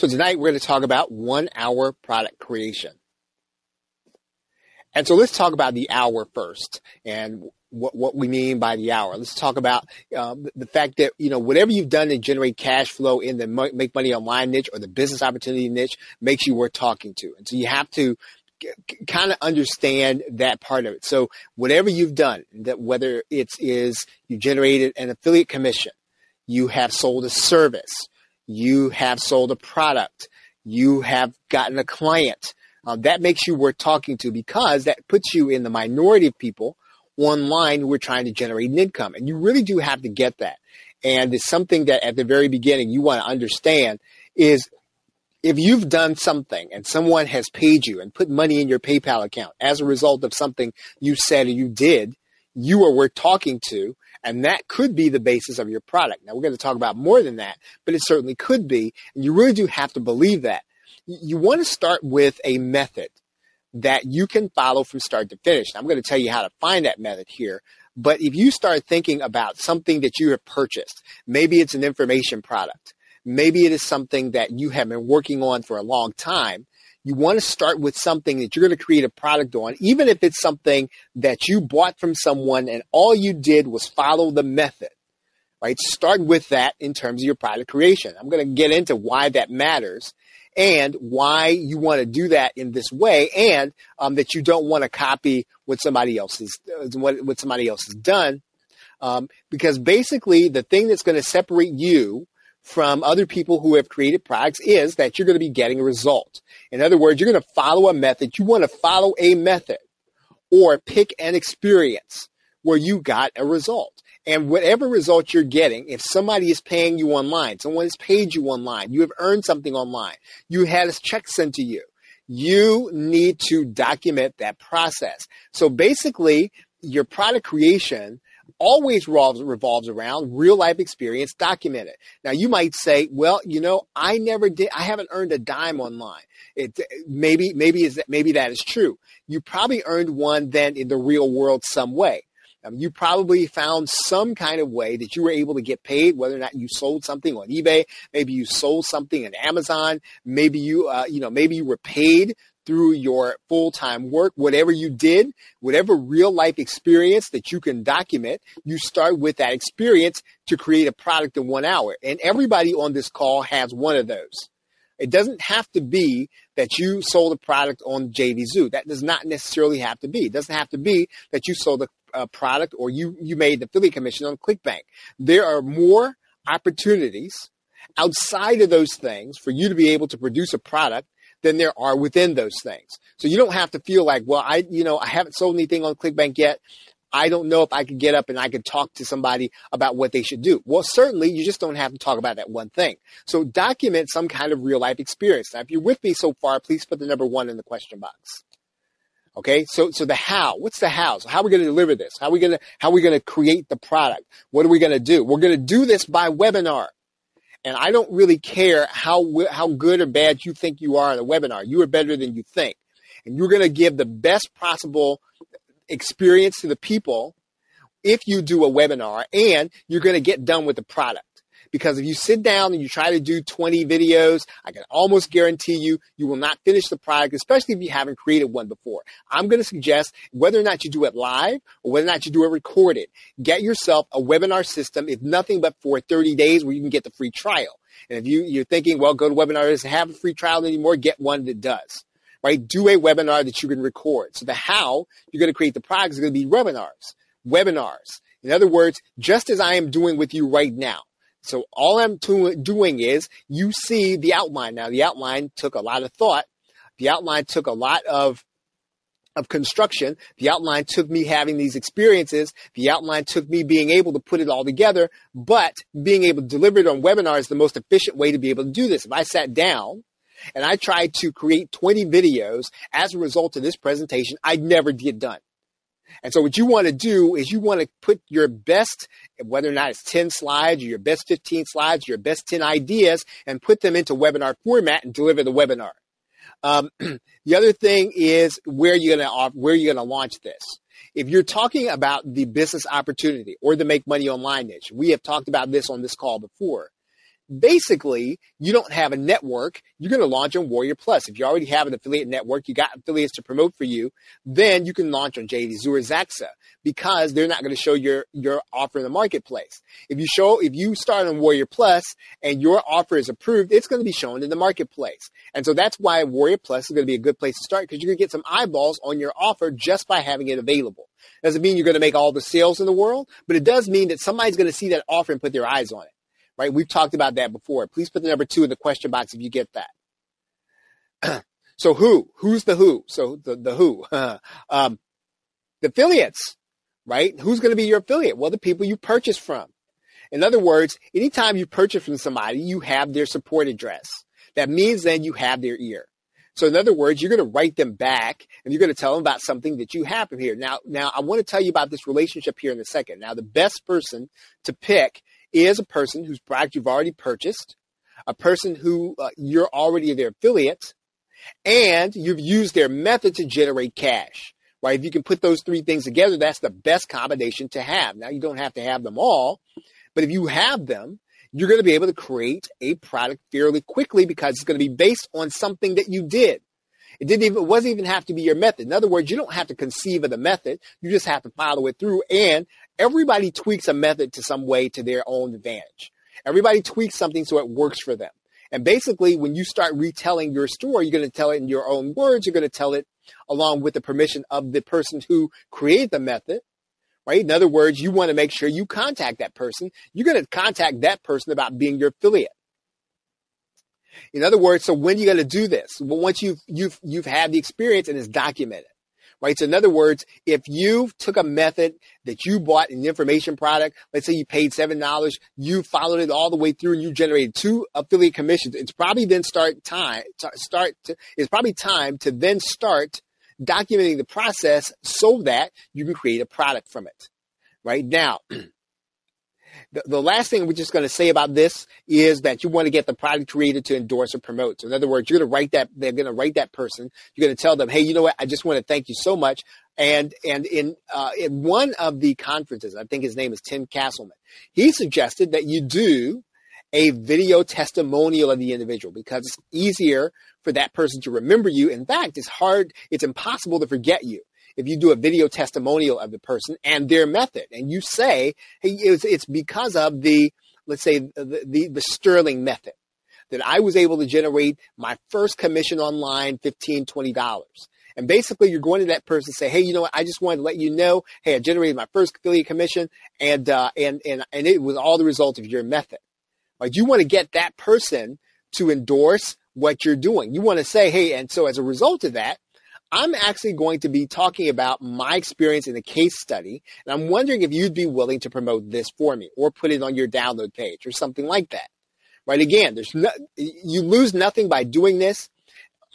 So tonight we're going to talk about one hour product creation. And so let's talk about the hour first and what, what we mean by the hour. Let's talk about um, the fact that, you know, whatever you've done to generate cash flow in the make money online niche or the business opportunity niche makes you worth talking to. And so you have to kind of understand that part of it. So whatever you've done, that whether it is you generated an affiliate commission, you have sold a service, you have sold a product, you have gotten a client, um, that makes you worth talking to because that puts you in the minority of people online who are trying to generate an income. And you really do have to get that. And it's something that at the very beginning you want to understand is if you've done something and someone has paid you and put money in your PayPal account as a result of something you said or you did, you are worth talking to. And that could be the basis of your product. Now we're going to talk about more than that, but it certainly could be. And you really do have to believe that. You want to start with a method that you can follow from start to finish. Now, I'm going to tell you how to find that method here. But if you start thinking about something that you have purchased, maybe it's an information product, maybe it is something that you have been working on for a long time, you want to start with something that you're going to create a product on, even if it's something that you bought from someone and all you did was follow the method, right? Start with that in terms of your product creation. I'm going to get into why that matters and why you want to do that in this way and um, that you don't want to copy what somebody else has, what, what somebody else has done. Um, because basically the thing that's going to separate you from other people who have created products is that you're going to be getting a result. In other words, you're going to follow a method. You want to follow a method or pick an experience where you got a result. And whatever result you're getting, if somebody is paying you online, someone has paid you online, you have earned something online, you had a check sent to you, you need to document that process. So basically, your product creation always revolves, revolves around real life experience documented. Now you might say, well, you know, I never did, I haven't earned a dime online. It maybe, maybe is that, maybe that is true. You probably earned one then in the real world some way. Um, you probably found some kind of way that you were able to get paid, whether or not you sold something on eBay, maybe you sold something on Amazon, maybe you, uh, you know, maybe you were paid through your full-time work, whatever you did, whatever real life experience that you can document, you start with that experience to create a product in one hour. And everybody on this call has one of those. It doesn't have to be that you sold a product on JVZoo. That does not necessarily have to be. It doesn't have to be that you sold a, a product or you, you made the affiliate commission on ClickBank. There are more opportunities outside of those things for you to be able to produce a product than there are within those things. So you don't have to feel like, well, I, you know, I haven't sold anything on ClickBank yet. I don't know if I could get up and I could talk to somebody about what they should do. Well, certainly you just don't have to talk about that one thing. So document some kind of real life experience. Now, if you're with me so far, please put the number one in the question box. Okay, so so the how. What's the how? So how are we going to deliver this? How are we going to how are we going to create the product? What are we going to do? We're going to do this by webinar. And I don't really care how how good or bad you think you are in a webinar. You are better than you think, and you're going to give the best possible experience to the people if you do a webinar and you're going to get done with the product. Because if you sit down and you try to do 20 videos, I can almost guarantee you, you will not finish the product, especially if you haven't created one before. I'm going to suggest whether or not you do it live or whether or not you do it recorded, get yourself a webinar system, if nothing but for 30 days where you can get the free trial. And if you, you're thinking, well, go to webinar doesn't have a free trial anymore, get one that does right? Do a webinar that you can record. So the how you're going to create the product is going to be webinars, webinars. In other words, just as I am doing with you right now. So all I'm to- doing is you see the outline. Now the outline took a lot of thought. The outline took a lot of of construction. The outline took me having these experiences. The outline took me being able to put it all together, but being able to deliver it on webinars is the most efficient way to be able to do this. If I sat down and I tried to create 20 videos as a result of this presentation, I'd never get done. And so what you want to do is you want to put your best, whether or not it's 10 slides your best 15 slides, your best 10 ideas and put them into webinar format and deliver the webinar. Um, the other thing is where you're going to, where you're going to launch this. If you're talking about the business opportunity or the make money online niche, we have talked about this on this call before basically you don't have a network, you're going to launch on Warrior Plus. If you already have an affiliate network, you got affiliates to promote for you, then you can launch on JD or Zaxaa because they're not going to show your, your offer in the marketplace. If you show, if you start on Warrior Plus and your offer is approved, it's going to be shown in the marketplace. And so that's why Warrior Plus is going to be a good place to start because you're going to get some eyeballs on your offer just by having it available. Doesn't mean you're going to make all the sales in the world, but it does mean that somebody's going to see that offer and put their eyes on it right? We've talked about that before. Please put the number two in the question box if you get that. so who? Who's the who? So the, the who? um, the affiliates, right? Who's going to be your affiliate? Well, the people you purchase from. In other words, anytime you purchase from somebody, you have their support address. That means then you have their ear. So in other words, you're going to write them back and you're going to tell them about something that you have here. Now, now I want to tell you about this relationship here in a second. Now, the best person to pick is a person whose product you've already purchased, a person who uh, you're already their affiliate, and you've used their method to generate cash. Right? If you can put those three things together, that's the best combination to have. Now you don't have to have them all, but if you have them, you're going to be able to create a product fairly quickly because it's going to be based on something that you did. It didn't even, it wasn't even have to be your method. In other words, you don't have to conceive of the method. You just have to follow it through. And everybody tweaks a method to some way to their own advantage. Everybody tweaks something so it works for them. And basically, when you start retelling your story, you're going to tell it in your own words. You're going to tell it along with the permission of the person who created the method, right? In other words, you want to make sure you contact that person. You're going to contact that person about being your affiliate. In other words, so when are you going to do this? Well, once you've, you've, you've had the experience and it's documented right? So in other words, if you took a method that you bought an information product, let's say you paid $7, you followed it all the way through and you generated two affiliate commissions, it's probably then start time, start to, it's probably time to then start documenting the process so that you can create a product from it. Right now, the, the last thing we're just going to say about this is that you want to get the product creator to endorse or promote. So in other words, you're going to write that, they're going to write that person. You're going to tell them, hey, you know what? I just want to thank you so much. And, and in, uh, in one of the conferences, I think his name is Tim Castleman, he suggested that you do a video testimonial of the individual because it's easier for that person to remember you. In fact, it's hard, it's impossible to forget you if you do a video testimonial of the person and their method and you say, hey, it's, it's because of the, let's say the, the, the Sterling method that I was able to generate my first commission online, $15, $20. And basically you're going to that person and say, Hey, you know what? I just wanted to let you know, Hey, I generated my first affiliate commission and, uh, and, and, and it was all the result of your method. Like You want to get that person to endorse what you're doing. You want to say, Hey, and so as a result of that, I'm actually going to be talking about my experience in a case study, and I'm wondering if you'd be willing to promote this for me or put it on your download page or something like that. Right? Again, there's no, you lose nothing by doing this.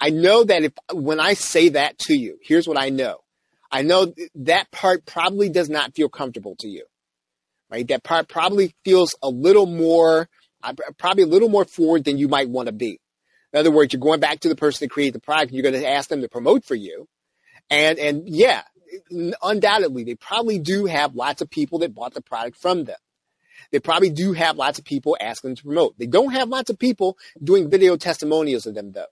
I know that if when I say that to you, here's what I know. I know that part probably does not feel comfortable to you. Right? That part probably feels a little more, uh, probably a little more forward than you might want to be. In other words, you're going back to the person that created the product. You're going to ask them to promote for you. And, and yeah, undoubtedly, they probably do have lots of people that bought the product from them. They probably do have lots of people asking them to promote. They don't have lots of people doing video testimonials of them though.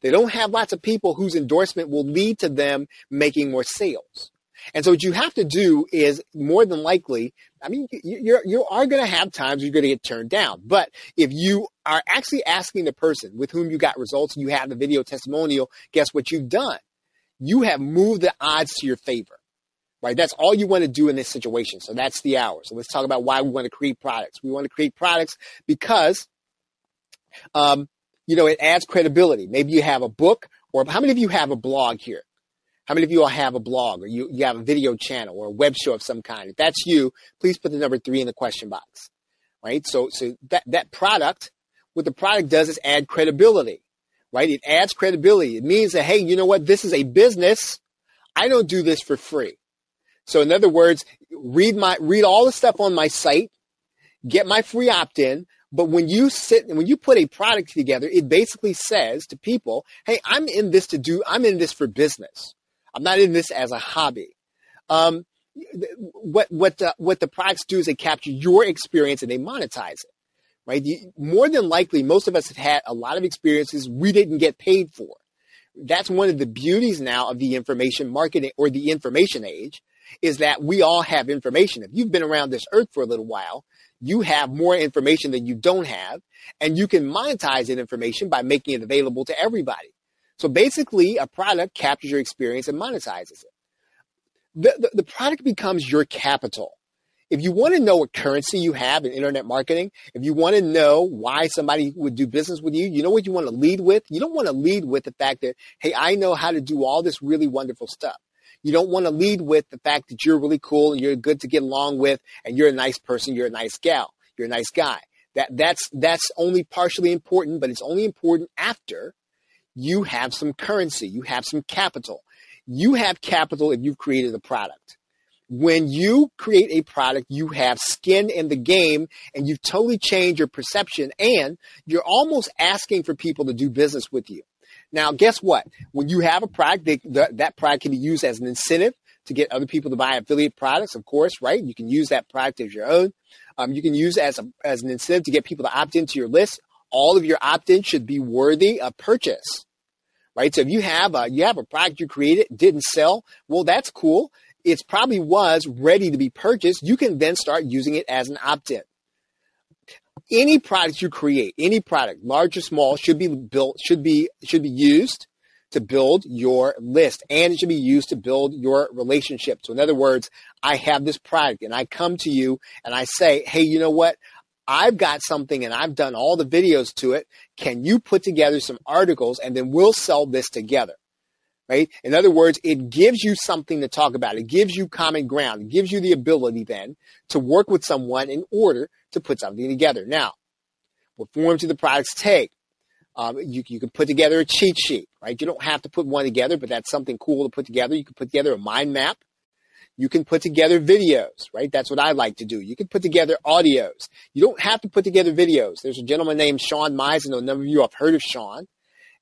They don't have lots of people whose endorsement will lead to them making more sales. And so what you have to do is more than likely, I mean, you're, you are going to have times you're going to get turned down. But if you are actually asking the person with whom you got results, and you have the video testimonial, guess what you've done? You have moved the odds to your favor. Right? That's all you want to do in this situation. So that's the hour. So let's talk about why we want to create products. We want to create products because, um, you know, it adds credibility. Maybe you have a book or how many of you have a blog here? How many of you all have a blog or you, you have a video channel or a web show of some kind? If that's you, please put the number three in the question box. Right? So, so that, that product, what the product does is add credibility. Right? It adds credibility. It means that, hey, you know what? This is a business. I don't do this for free. So in other words, read my, read all the stuff on my site, get my free opt-in, but when you sit when you put a product together, it basically says to people, Hey, I'm in this to do, I'm in this for business. I'm not in this as a hobby. Um, what what uh, what the products do is they capture your experience and they monetize it, right? More than likely, most of us have had a lot of experiences we didn't get paid for. That's one of the beauties now of the information marketing or the information age is that we all have information. If you've been around this earth for a little while, you have more information than you don't have, and you can monetize that information by making it available to everybody. So basically, a product captures your experience and monetizes it. The, the, the product becomes your capital. If you want to know what currency you have in internet marketing, if you want to know why somebody would do business with you, you know what you want to lead with? You don't want to lead with the fact that, hey, I know how to do all this really wonderful stuff. You don't want to lead with the fact that you're really cool and you're good to get along with and you're a nice person, you're a nice gal, you're a nice guy. That that's that's only partially important, but it's only important after you have some currency, you have some capital. You have capital if you've created a product. When you create a product, you have skin in the game and you've totally changed your perception and you're almost asking for people to do business with you. Now, guess what? When you have a product, they, the, that product can be used as an incentive to get other people to buy affiliate products, of course, right? You can use that product as your own. Um, you can use as, a, as an incentive to get people to opt into your list. All of your opt-ins should be worthy of purchase, right? So if you have a, you have a product you created, didn't sell, well, that's cool. It probably was ready to be purchased. You can then start using it as an opt-in any product you create, any product, large or small, should be built, should be, should be used to build your list and it should be used to build your relationship. So in other words, I have this product and I come to you and I say, Hey, you know what? I've got something and I've done all the videos to it. Can you put together some articles and then we'll sell this together? Right? In other words, it gives you something to talk about. It gives you common ground. It gives you the ability then to work with someone in order to put something together. Now, what forms do the products take? Um, you, you can put together a cheat sheet, right? You don't have to put one together, but that's something cool to put together. You can put together a mind map. You can put together videos, right? That's what I like to do. You can put together audios. You don't have to put together videos. There's a gentleman named Sean Meisen. A number of you have heard of Sean.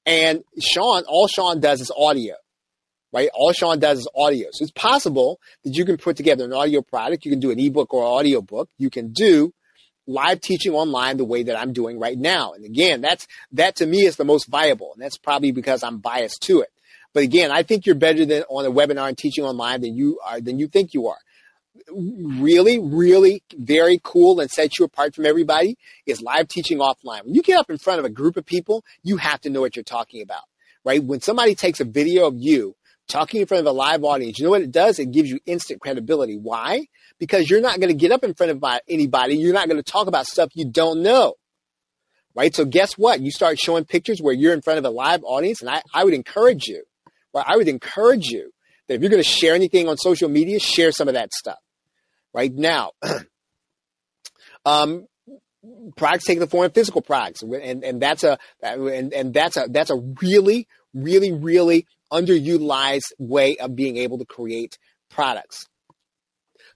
And Sean, all Sean does is audio, right? All Sean does is audio. So it's possible that you can put together an audio product. You can do an ebook or audio book. You can do live teaching online the way that I'm doing right now. And again, that's, that to me is the most viable. And that's probably because I'm biased to it. But again, I think you're better than on a webinar and teaching online than you are, than you think you are. Really, really very cool and sets you apart from everybody is live teaching offline. When you get up in front of a group of people, you have to know what you're talking about, right? When somebody takes a video of you talking in front of a live audience, you know what it does? It gives you instant credibility. Why? Because you're not going to get up in front of anybody. You're not going to talk about stuff you don't know. Right? So guess what? You start showing pictures where you're in front of a live audience and I, I would encourage you, I would encourage you that if you're going to share anything on social media, share some of that stuff. Right now, um, products take the form of physical products, and and that's a and and that's a that's a really really really underutilized way of being able to create products.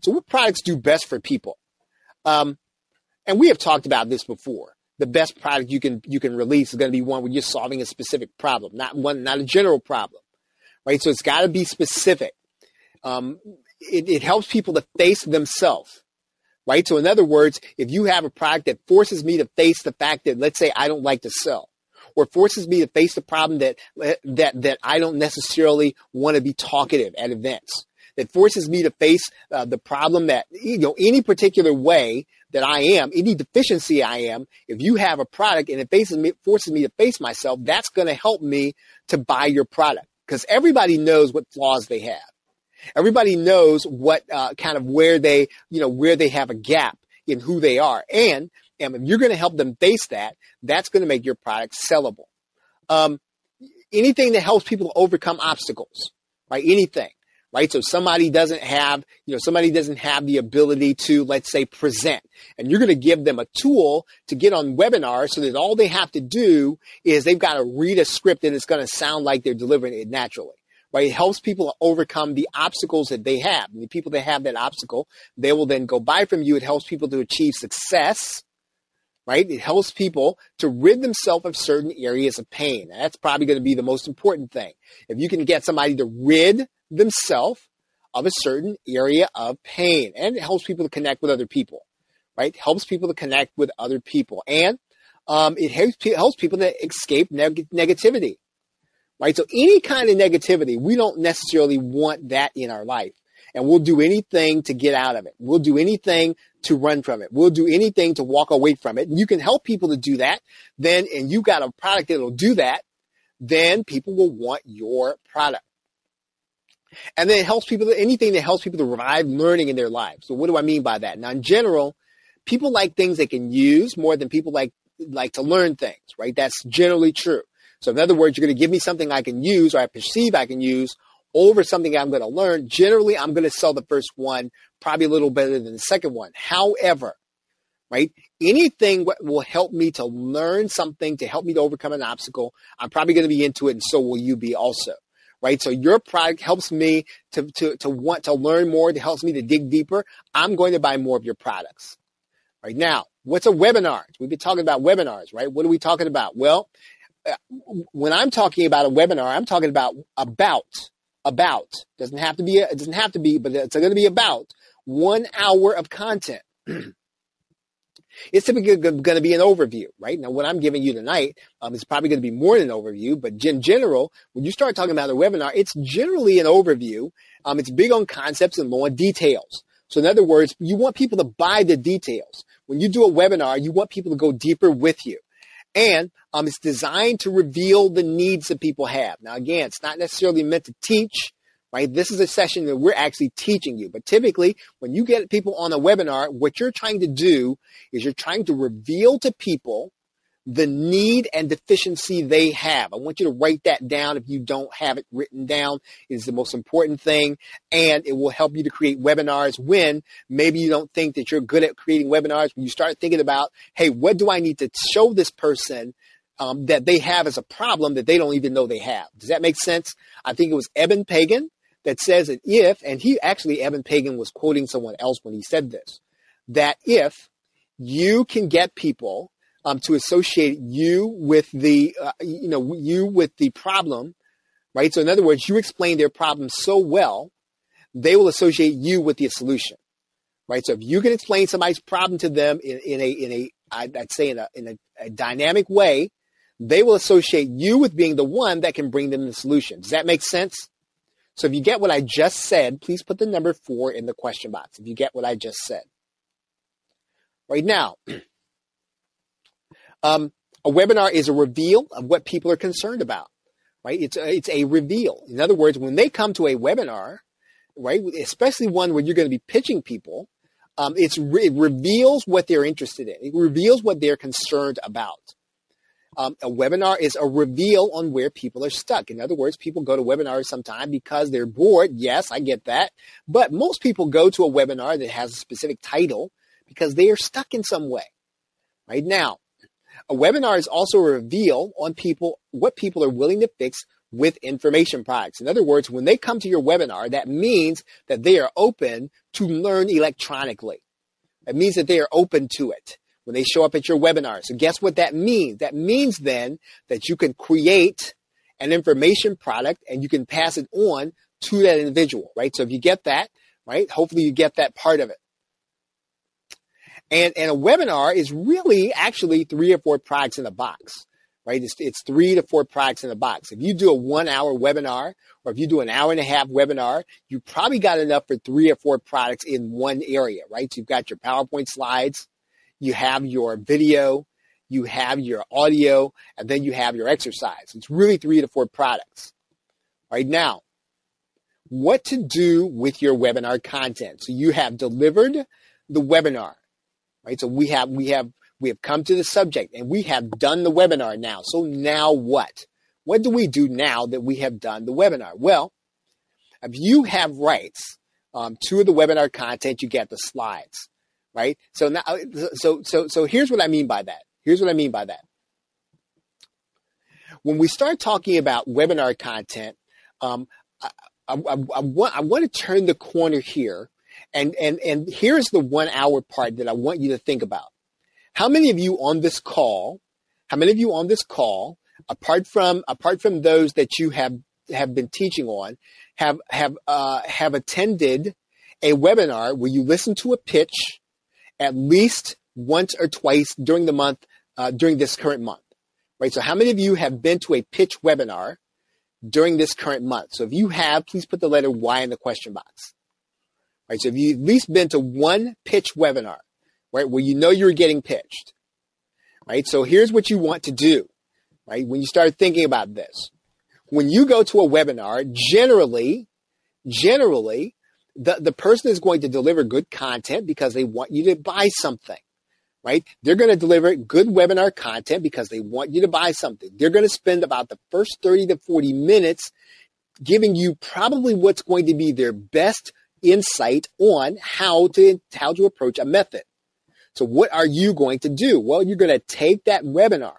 So what products do best for people? Um, and we have talked about this before. The best product you can you can release is going to be one where you're solving a specific problem, not one, not a general problem, right? So it's got to be specific. Um, it, it helps people to face themselves, right? So in other words, if you have a product that forces me to face the fact that, let's say, I don't like to sell, or forces me to face the problem that that that I don't necessarily want to be talkative at events. That forces me to face uh, the problem that you know any particular way that I am, any deficiency I am. If you have a product and it faces me, forces me to face myself, that's going to help me to buy your product because everybody knows what flaws they have. Everybody knows what uh, kind of where they, you know, where they have a gap in who they are. And and if you're going to help them face that, that's going to make your product sellable. Um, anything that helps people overcome obstacles, right? Anything, right? So somebody doesn't have, you know, somebody doesn't have the ability to, let's say, present, and you're going to give them a tool to get on webinars so that all they have to do is they've got to read a script and it's going to sound like they're delivering it naturally right? It helps people overcome the obstacles that they have. And the people that have that obstacle, they will then go buy from you. It helps people to achieve success, right? It helps people to rid themselves of certain areas of pain. that's probably going to be the most important thing. If you can get somebody to rid themselves of a certain area of pain, and it helps people to connect with other people, right? Helps people to connect with other people. And um, it helps, helps people to escape neg- negativity, right? So any kind of negativity, we don't necessarily want that in our life. And we'll do anything to get out of it. We'll do anything to run from it. We'll do anything to walk away from it. And you can help people to do that. Then, and you got a product that'll do that. Then people will want your product. And then it helps people, anything that helps people to revive learning in their lives. So what do I mean by that? Now, in general, people like things they can use more than people like, like to learn things, right? That's generally true. So in other words, you're going to give me something I can use or I perceive I can use over something I'm going to learn. Generally, I'm going to sell the first one probably a little better than the second one. However, right, anything will help me to learn something to help me to overcome an obstacle, I'm probably going to be into it and so will you be also right? So your product helps me to, to, to want to learn more, it helps me to dig deeper. I'm going to buy more of your products. Right now, what's a webinar? We've been talking about webinars, right? What are we talking about? Well, uh, when I'm talking about a webinar, I'm talking about about about doesn't have to be it doesn't have to be, but it's going to be about one hour of content. It's typically going to be an overview, right? Now, what I'm giving you tonight um, is probably going to be more than an overview, but in general, when you start talking about a webinar, it's generally an overview. Um, it's big on concepts and low on details. So in other words, you want people to buy the details. When you do a webinar, you want people to go deeper with you. And um, it's designed to reveal the needs that people have. Now, again, it's not necessarily meant to teach right? This is a session that we're actually teaching you. But typically, when you get people on a webinar, what you're trying to do is you're trying to reveal to people the need and deficiency they have. I want you to write that down if you don't have it written down. It is the most important thing and it will help you to create webinars when maybe you don't think that you're good at creating webinars. When you start thinking about, hey, what do I need to show this person um, that they have as a problem that they don't even know they have? Does that make sense? I think it was Eben Pagan that says that if, and he actually, Eben Pagan was quoting someone else when he said this, that if you can get people um, to associate you with the, uh, you know, you with the problem, right? So in other words, you explain their problem so well, they will associate you with the solution, right? So if you can explain somebody's problem to them in, in a, in a, I'd say in a, in a, a dynamic way, they will associate you with being the one that can bring them the solution. Does that make sense? So if you get what I just said, please put the number four in the question box. If you get what I just said. Right now, um, a webinar is a reveal of what people are concerned about, right? It's a, it's a reveal. In other words, when they come to a webinar, right, especially one where you're going to be pitching people, um, it reveals what they're interested in. It reveals what they're concerned about. Um, a webinar is a reveal on where people are stuck. In other words, people go to webinars sometime because they're bored. Yes, I get that. But most people go to a webinar that has a specific title because they are stuck in some way. Right now, a webinar is also a reveal on people, what people are willing to fix with information products. In other words, when they come to your webinar, that means that they are open to learn electronically. It means that they are open to it when they show up at your webinar. So guess what that means? That means then that you can create an information product and you can pass it on to that individual, right? So if you get that, right, hopefully you get that part of it. And, and a webinar is really actually three or four products in a box, right? It's, it's three to four products in a box. If you do a one hour webinar or if you do an hour and a half webinar, you probably got enough for three or four products in one area, right? So you've got your PowerPoint slides, you have your video, you have your audio, and then you have your exercise. It's really three to four products. Right now, what to do with your webinar content. So you have delivered the webinar, right? So we have, we have, we have come to the subject and we have done the webinar now. So now what? What do we do now that we have done the webinar? Well, if you have rights um, to the webinar content, you get the slides right? So now, so so so here's what I mean by that. Here's what I mean by that. When we start talking about webinar content, um, I, I, I, I, want I want to turn the corner here, and and and here's the one hour part that I want you to think about. How many of you on this call? How many of you on this call, apart from apart from those that you have have been teaching on, have have uh, have attended a webinar where you listen to a pitch at least once or twice during the month, uh, during this current month, right? So how many of you have been to a pitch webinar during this current month? So if you have, please put the letter Y in the question box. Right. So if you've at least been to one pitch webinar, right, where you know you're getting pitched, right? So here's what you want to do, right? When you start thinking about this, when you go to a webinar, generally, generally, the, the person is going to deliver good content because they want you to buy something, right? They're going to deliver good webinar content because they want you to buy something. They're going to spend about the first 30 to 40 minutes giving you probably what's going to be their best insight on how to, how to approach a method. So what are you going to do? Well, you're going to take that webinar,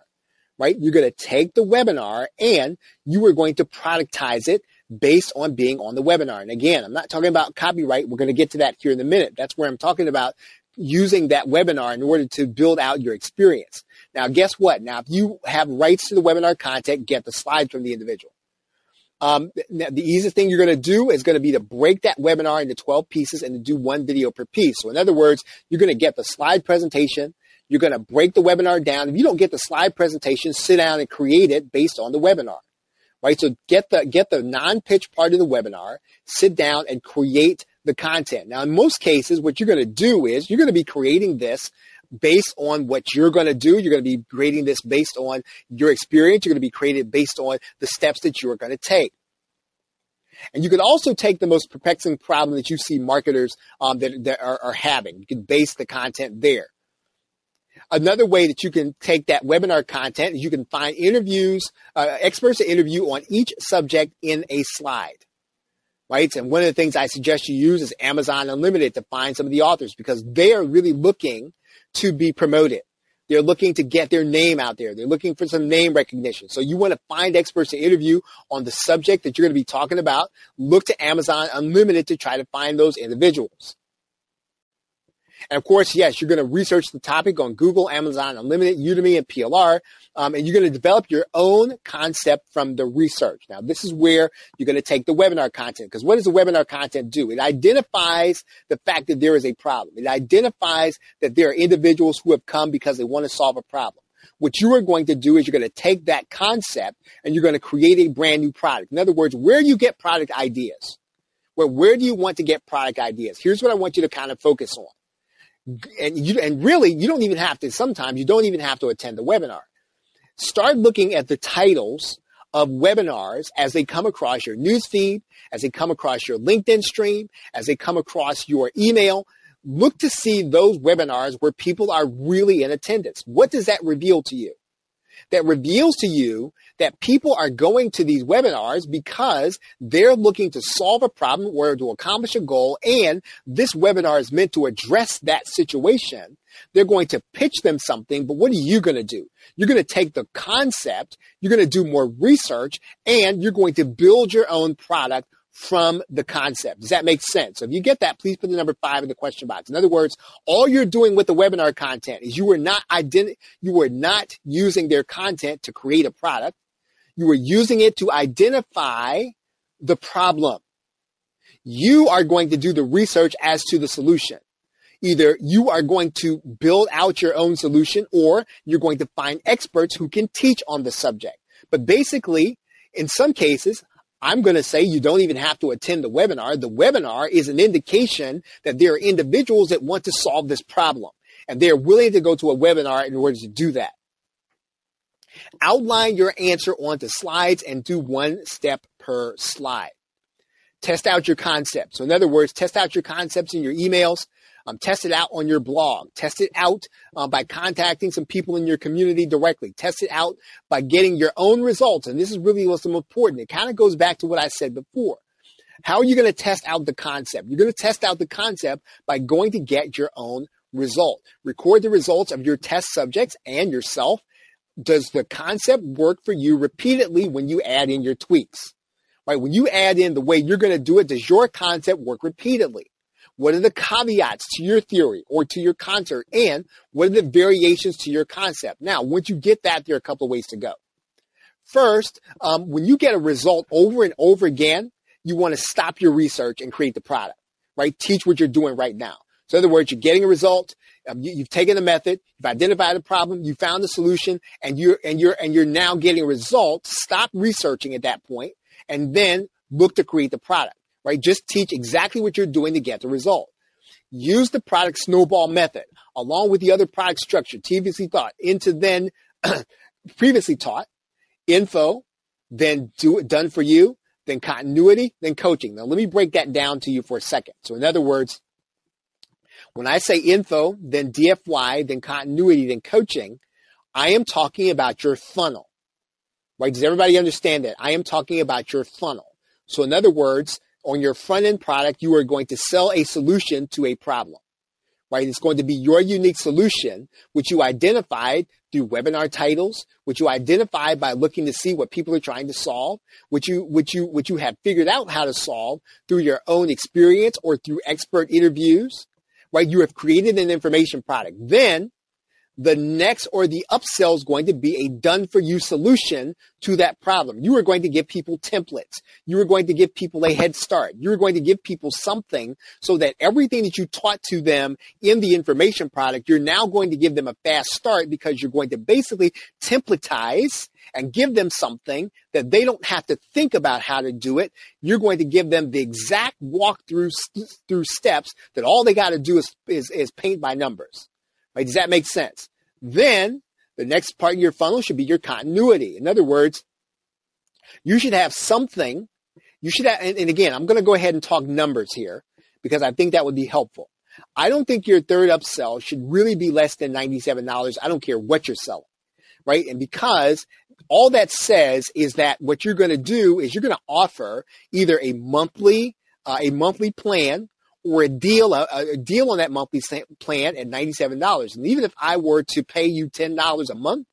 right? You're going to take the webinar and you are going to productize it based on being on the webinar. And again, I'm not talking about copyright. We're going to get to that here in a minute. That's where I'm talking about using that webinar in order to build out your experience. Now, guess what? Now, if you have rights to the webinar content, get the slides from the individual. Um, the easiest thing you're going to do is going to be to break that webinar into 12 pieces and to do one video per piece. So in other words, you're going to get the slide presentation. You're going to break the webinar down. If you don't get the slide presentation, sit down and create it based on the webinar right? So get the, get the non-pitch part of the webinar, sit down and create the content. Now, in most cases, what you're going to do is you're going to be creating this based on what you're going to do. You're going to be creating this based on your experience. You're going to be creating based on the steps that you're going to take. And you could also take the most perplexing problem that you see marketers um, that, that are, are having. You can base the content there. Another way that you can take that webinar content is you can find interviews, uh, experts to interview on each subject in a slide. Right. And one of the things I suggest you use is Amazon Unlimited to find some of the authors because they are really looking to be promoted. They're looking to get their name out there. They're looking for some name recognition. So you want to find experts to interview on the subject that you're going to be talking about. Look to Amazon Unlimited to try to find those individuals. And of course, yes, you're going to research the topic on Google, Amazon, Unlimited, Udemy, and PLR, um, and you're going to develop your own concept from the research. Now, this is where you're going to take the webinar content, because what does the webinar content do? It identifies the fact that there is a problem. It identifies that there are individuals who have come because they want to solve a problem. What you are going to do is you're going to take that concept and you're going to create a brand new product. In other words, where do you get product ideas, where, where do you want to get product ideas? Here's what I want you to kind of focus on and you and really you don't even have to sometimes you don't even have to attend the webinar. Start looking at the titles of webinars as they come across your newsfeed as they come across your linkedin stream as they come across your email. Look to see those webinars where people are really in attendance. What does that reveal to you? That reveals to you that people are going to these webinars because they're looking to solve a problem or to accomplish a goal. And this webinar is meant to address that situation. They're going to pitch them something, but what are you going to do? You're going to take the concept, you're going to do more research, and you're going to build your own product from the concept. Does that make sense? So if you get that, please put the number five in the question box. In other words, all you're doing with the webinar content is you were not you were not using their content to create a product. You were using it to identify the problem. You are going to do the research as to the solution. Either you are going to build out your own solution or you're going to find experts who can teach on the subject. But basically, in some cases, I'm going to say you don't even have to attend the webinar. The webinar is an indication that there are individuals that want to solve this problem and they're willing to go to a webinar in order to do that. Outline your answer onto slides and do one step per slide. Test out your concepts. So in other words, test out your concepts in your emails. Um, test it out on your blog. Test it out uh, by contacting some people in your community directly. Test it out by getting your own results. And this is really what's important. It kind of goes back to what I said before. How are you going to test out the concept? You're going to test out the concept by going to get your own result. Record the results of your test subjects and yourself. Does the concept work for you repeatedly when you add in your tweaks? Right? When you add in the way you're going to do it, does your concept work repeatedly? What are the caveats to your theory or to your concept? And what are the variations to your concept? Now, once you get that, there are a couple of ways to go. First, um, when you get a result over and over again, you want to stop your research and create the product, right? Teach what you're doing right now. So in other words, you're getting a result, Um, you, have taken a method, you've identified a problem, you found the solution, and you're and you're and you're now getting results. Stop researching at that point, and then look to create the product. Right? Just teach exactly what you're doing to get the result. Use the product snowball method along with the other product structure previously thought into then previously taught info, then do it done for you, then continuity, then coaching. Now let me break that down to you for a second. So in other words, when I say info, then DFY, then continuity, then coaching, I am talking about your funnel. Right? Does everybody understand that? I am talking about your funnel. So in other words, on your front end product, you are going to sell a solution to a problem. Right? It's going to be your unique solution, which you identified through webinar titles, which you identify by looking to see what people are trying to solve, which you, which you, which you have figured out how to solve through your own experience or through expert interviews, right? You have created an information product. Then the next or the upsell is going to be a done for you solution to that problem. You are going to give people templates. You are going to give people a head start. You are going to give people something so that everything that you taught to them in the information product, you're now going to give them a fast start because you're going to basically templatize and give them something that they don't have to think about how to do it. You're going to give them the exact walkthrough through steps that all they got to do is, is, is paint by numbers. Right? Does that make sense? Then the next part of your funnel should be your continuity. In other words, you should have something. You should have, and, and again, I'm going to go ahead and talk numbers here because I think that would be helpful. I don't think your third upsell should really be less than $97. I don't care what you're selling, right? And because all that says is that what you're going to do is you're going to offer either a monthly, uh, a monthly plan or a deal, a, a deal on that monthly plan at $97. And even if I were to pay you $10 a month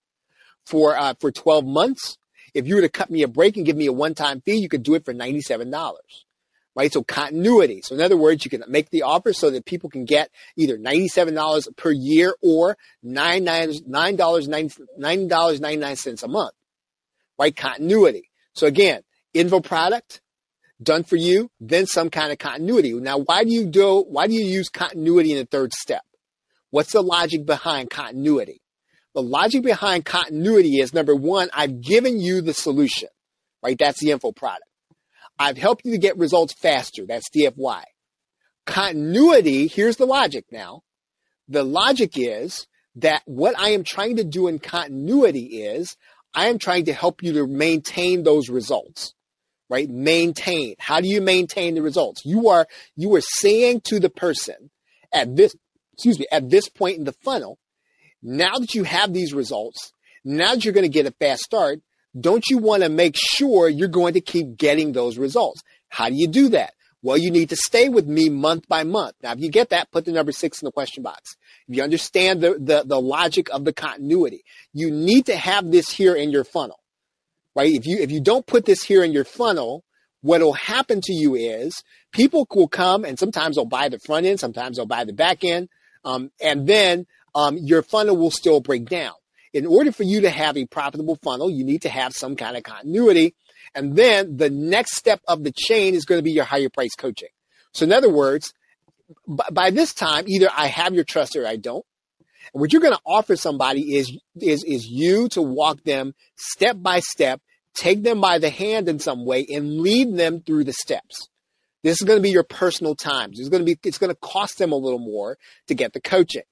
for, uh, for 12 months, if you were to cut me a break and give me a one-time fee, you could do it for $97. Right? So continuity. So in other words, you can make the offer so that people can get either $97 per year or $9, $9.99 a month. Right? Continuity. So again, info product, done for you, then some kind of continuity. Now, why do you do, why do you use continuity in the third step? What's the logic behind continuity? The logic behind continuity is number one, I've given you the solution, right? That's the info product. I've helped you to get results faster. That's DFY. Continuity, here's the logic now. The logic is that what I am trying to do in continuity is I am trying to help you to maintain those results right? Maintain. How do you maintain the results? You are, you are saying to the person at this, excuse me, at this point in the funnel, now that you have these results, now that you're going to get a fast start, don't you want to make sure you're going to keep getting those results? How do you do that? Well, you need to stay with me month by month. Now, if you get that, put the number six in the question box. If you understand the, the, the logic of the continuity, you need to have this here in your funnel right? If you if you don't put this here in your funnel, what will happen to you is people will come and sometimes they'll buy the front end, sometimes they'll buy the back end, um, and then um, your funnel will still break down. In order for you to have a profitable funnel, you need to have some kind of continuity. And then the next step of the chain is going to be your higher price coaching. So in other words, by this time, either I have your trust or I don't. What you're going to offer somebody is, is, is you to walk them step by step take them by the hand in some way and lead them through the steps. This is going to be your personal time. It's going to be, it's going to cost them a little more to get the coaching,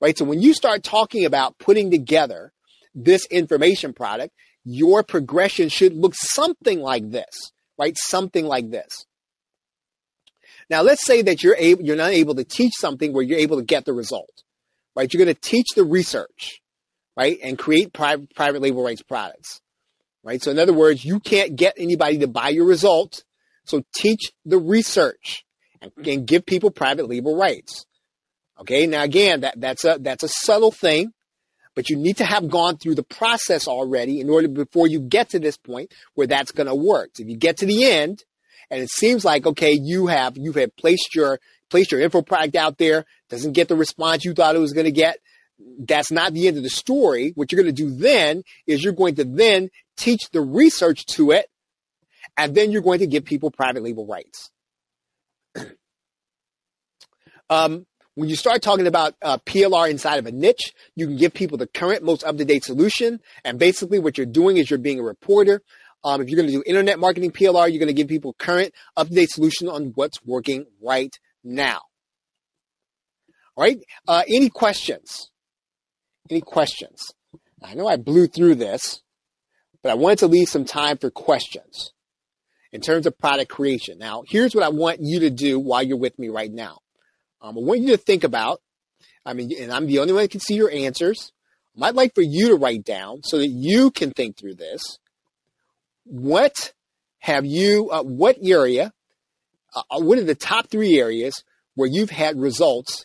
right? So when you start talking about putting together this information product, your progression should look something like this, right? Something like this. Now let's say that you're able, you're not able to teach something where you're able to get the result, right? You're going to teach the research, right? And create private, private label rights products right? So in other words, you can't get anybody to buy your results. So teach the research and, mm-hmm. and give people private label rights. Okay. Now again, that, that's a, that's a subtle thing, but you need to have gone through the process already in order before you get to this point where that's going to work. So if you get to the end and it seems like, okay, you have, you have placed your, placed your info product out there, doesn't get the response you thought it was going to get, that's not the end of the story. What you're going to do then is you're going to then teach the research to it, and then you're going to give people private label rights. um, when you start talking about uh, PLR inside of a niche, you can give people the current, most up-to-date solution. And basically what you're doing is you're being a reporter. Um, if you're going to do internet marketing PLR, you're going to give people current, up-to-date solution on what's working right now. All right. Uh, any questions? Any questions? I know I blew through this, but I wanted to leave some time for questions in terms of product creation. Now, here's what I want you to do while you're with me right now. Um, I want you to think about, I mean, and I'm the only one that can see your answers. I'd like for you to write down so that you can think through this. What have you, uh, what area, uh, uh what are the top three areas where you've had results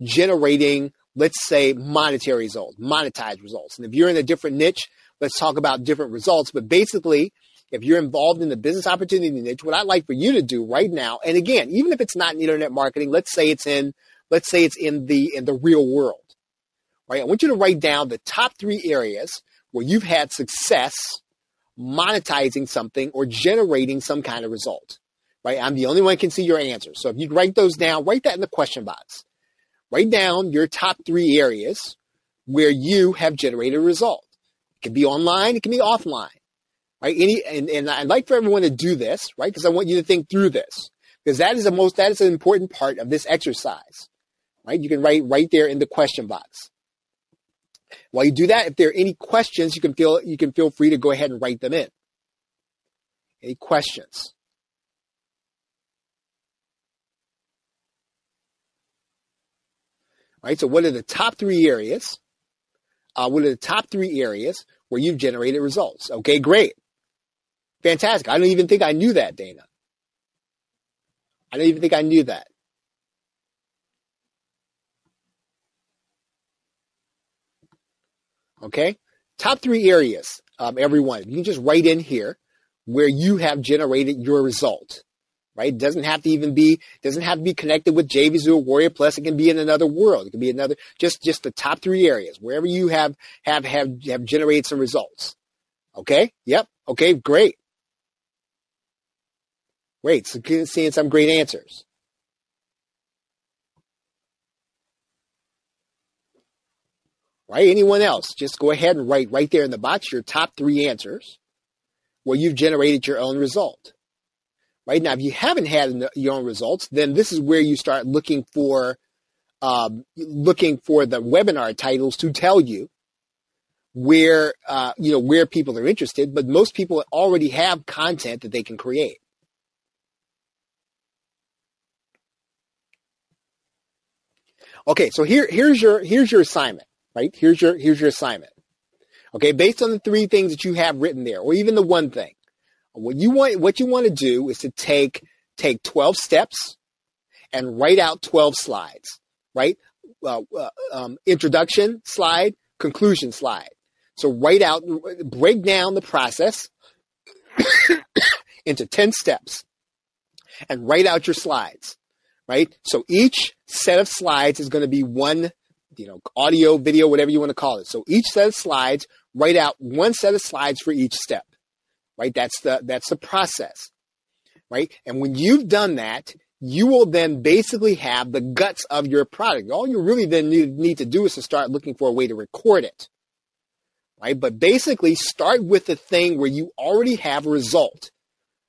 generating, let's say, monetary results, monetized results? And if you're in a different niche, let's talk about different results. But basically, if you're involved in the business opportunity niche, what I'd like for you to do right now, and again, even if it's not in internet marketing, let's say it's in, let's say it's in the, in the real world, right? I want you to write down the top three areas where you've had success monetizing something or generating some kind of result, right? I'm the only one can see your answers. So if you write those down, write that in the question box. Write down your top three areas where you have generated a result. It can be online. It can be offline right? Any, and, and I'd like for everyone to do this, right? Because I want you to think through this because that is the most, that is an important part of this exercise, right? You can write right there in the question box. While you do that, if there are any questions, you can feel, you can feel free to go ahead and write them in. Any questions? Right. So what are the top three areas? Uh, what are the top three areas where you've generated results? Okay, great. Fantastic. I don't even think I knew that, Dana. I don't even think I knew that. Okay. Top three areas, um, everyone. You can just write in here where you have generated your result. Right? It doesn't have to even be, doesn't have to be connected with JVZoo or WarriorPlus. It can be in another world. It can be another, just, just the top three areas, wherever you have, have, have, have generated some results. Okay. Yep. Okay. Great. Great. So seeing some great answers. Right? Anyone else? Just go ahead and write right there in the box your top three answers where you've generated your own result. Right now, if you haven't had your own results, then this is where you start looking for um, looking for the webinar titles to tell you where uh, you know where people are interested. But most people already have content that they can create. Okay, so here here's your here's your assignment, right? Here's your here's your assignment. Okay, based on the three things that you have written there, or even the one thing, what you want what you want to do is to take take 12 steps and write out 12 slides, right? Uh, uh, um, introduction slide, conclusion slide. So write out, break down the process into 10 steps and write out your slides right? So each set of slides is going to be one, you know, audio, video, whatever you want to call it. So each set of slides, write out one set of slides for each step, right? That's the, that's the process, right? And when you've done that, you will then basically have the guts of your product. All you really then need, to do is to start looking for a way to record it, right? But basically start with the thing where you already have a result,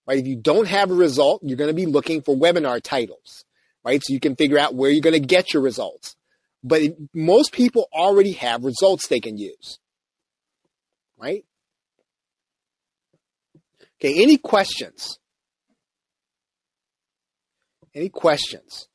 right? If you don't have a result, you're going to be looking for webinar titles right? So you can figure out where you're going to get your results. But most people already have results they can use, right? Okay, any questions? Any questions?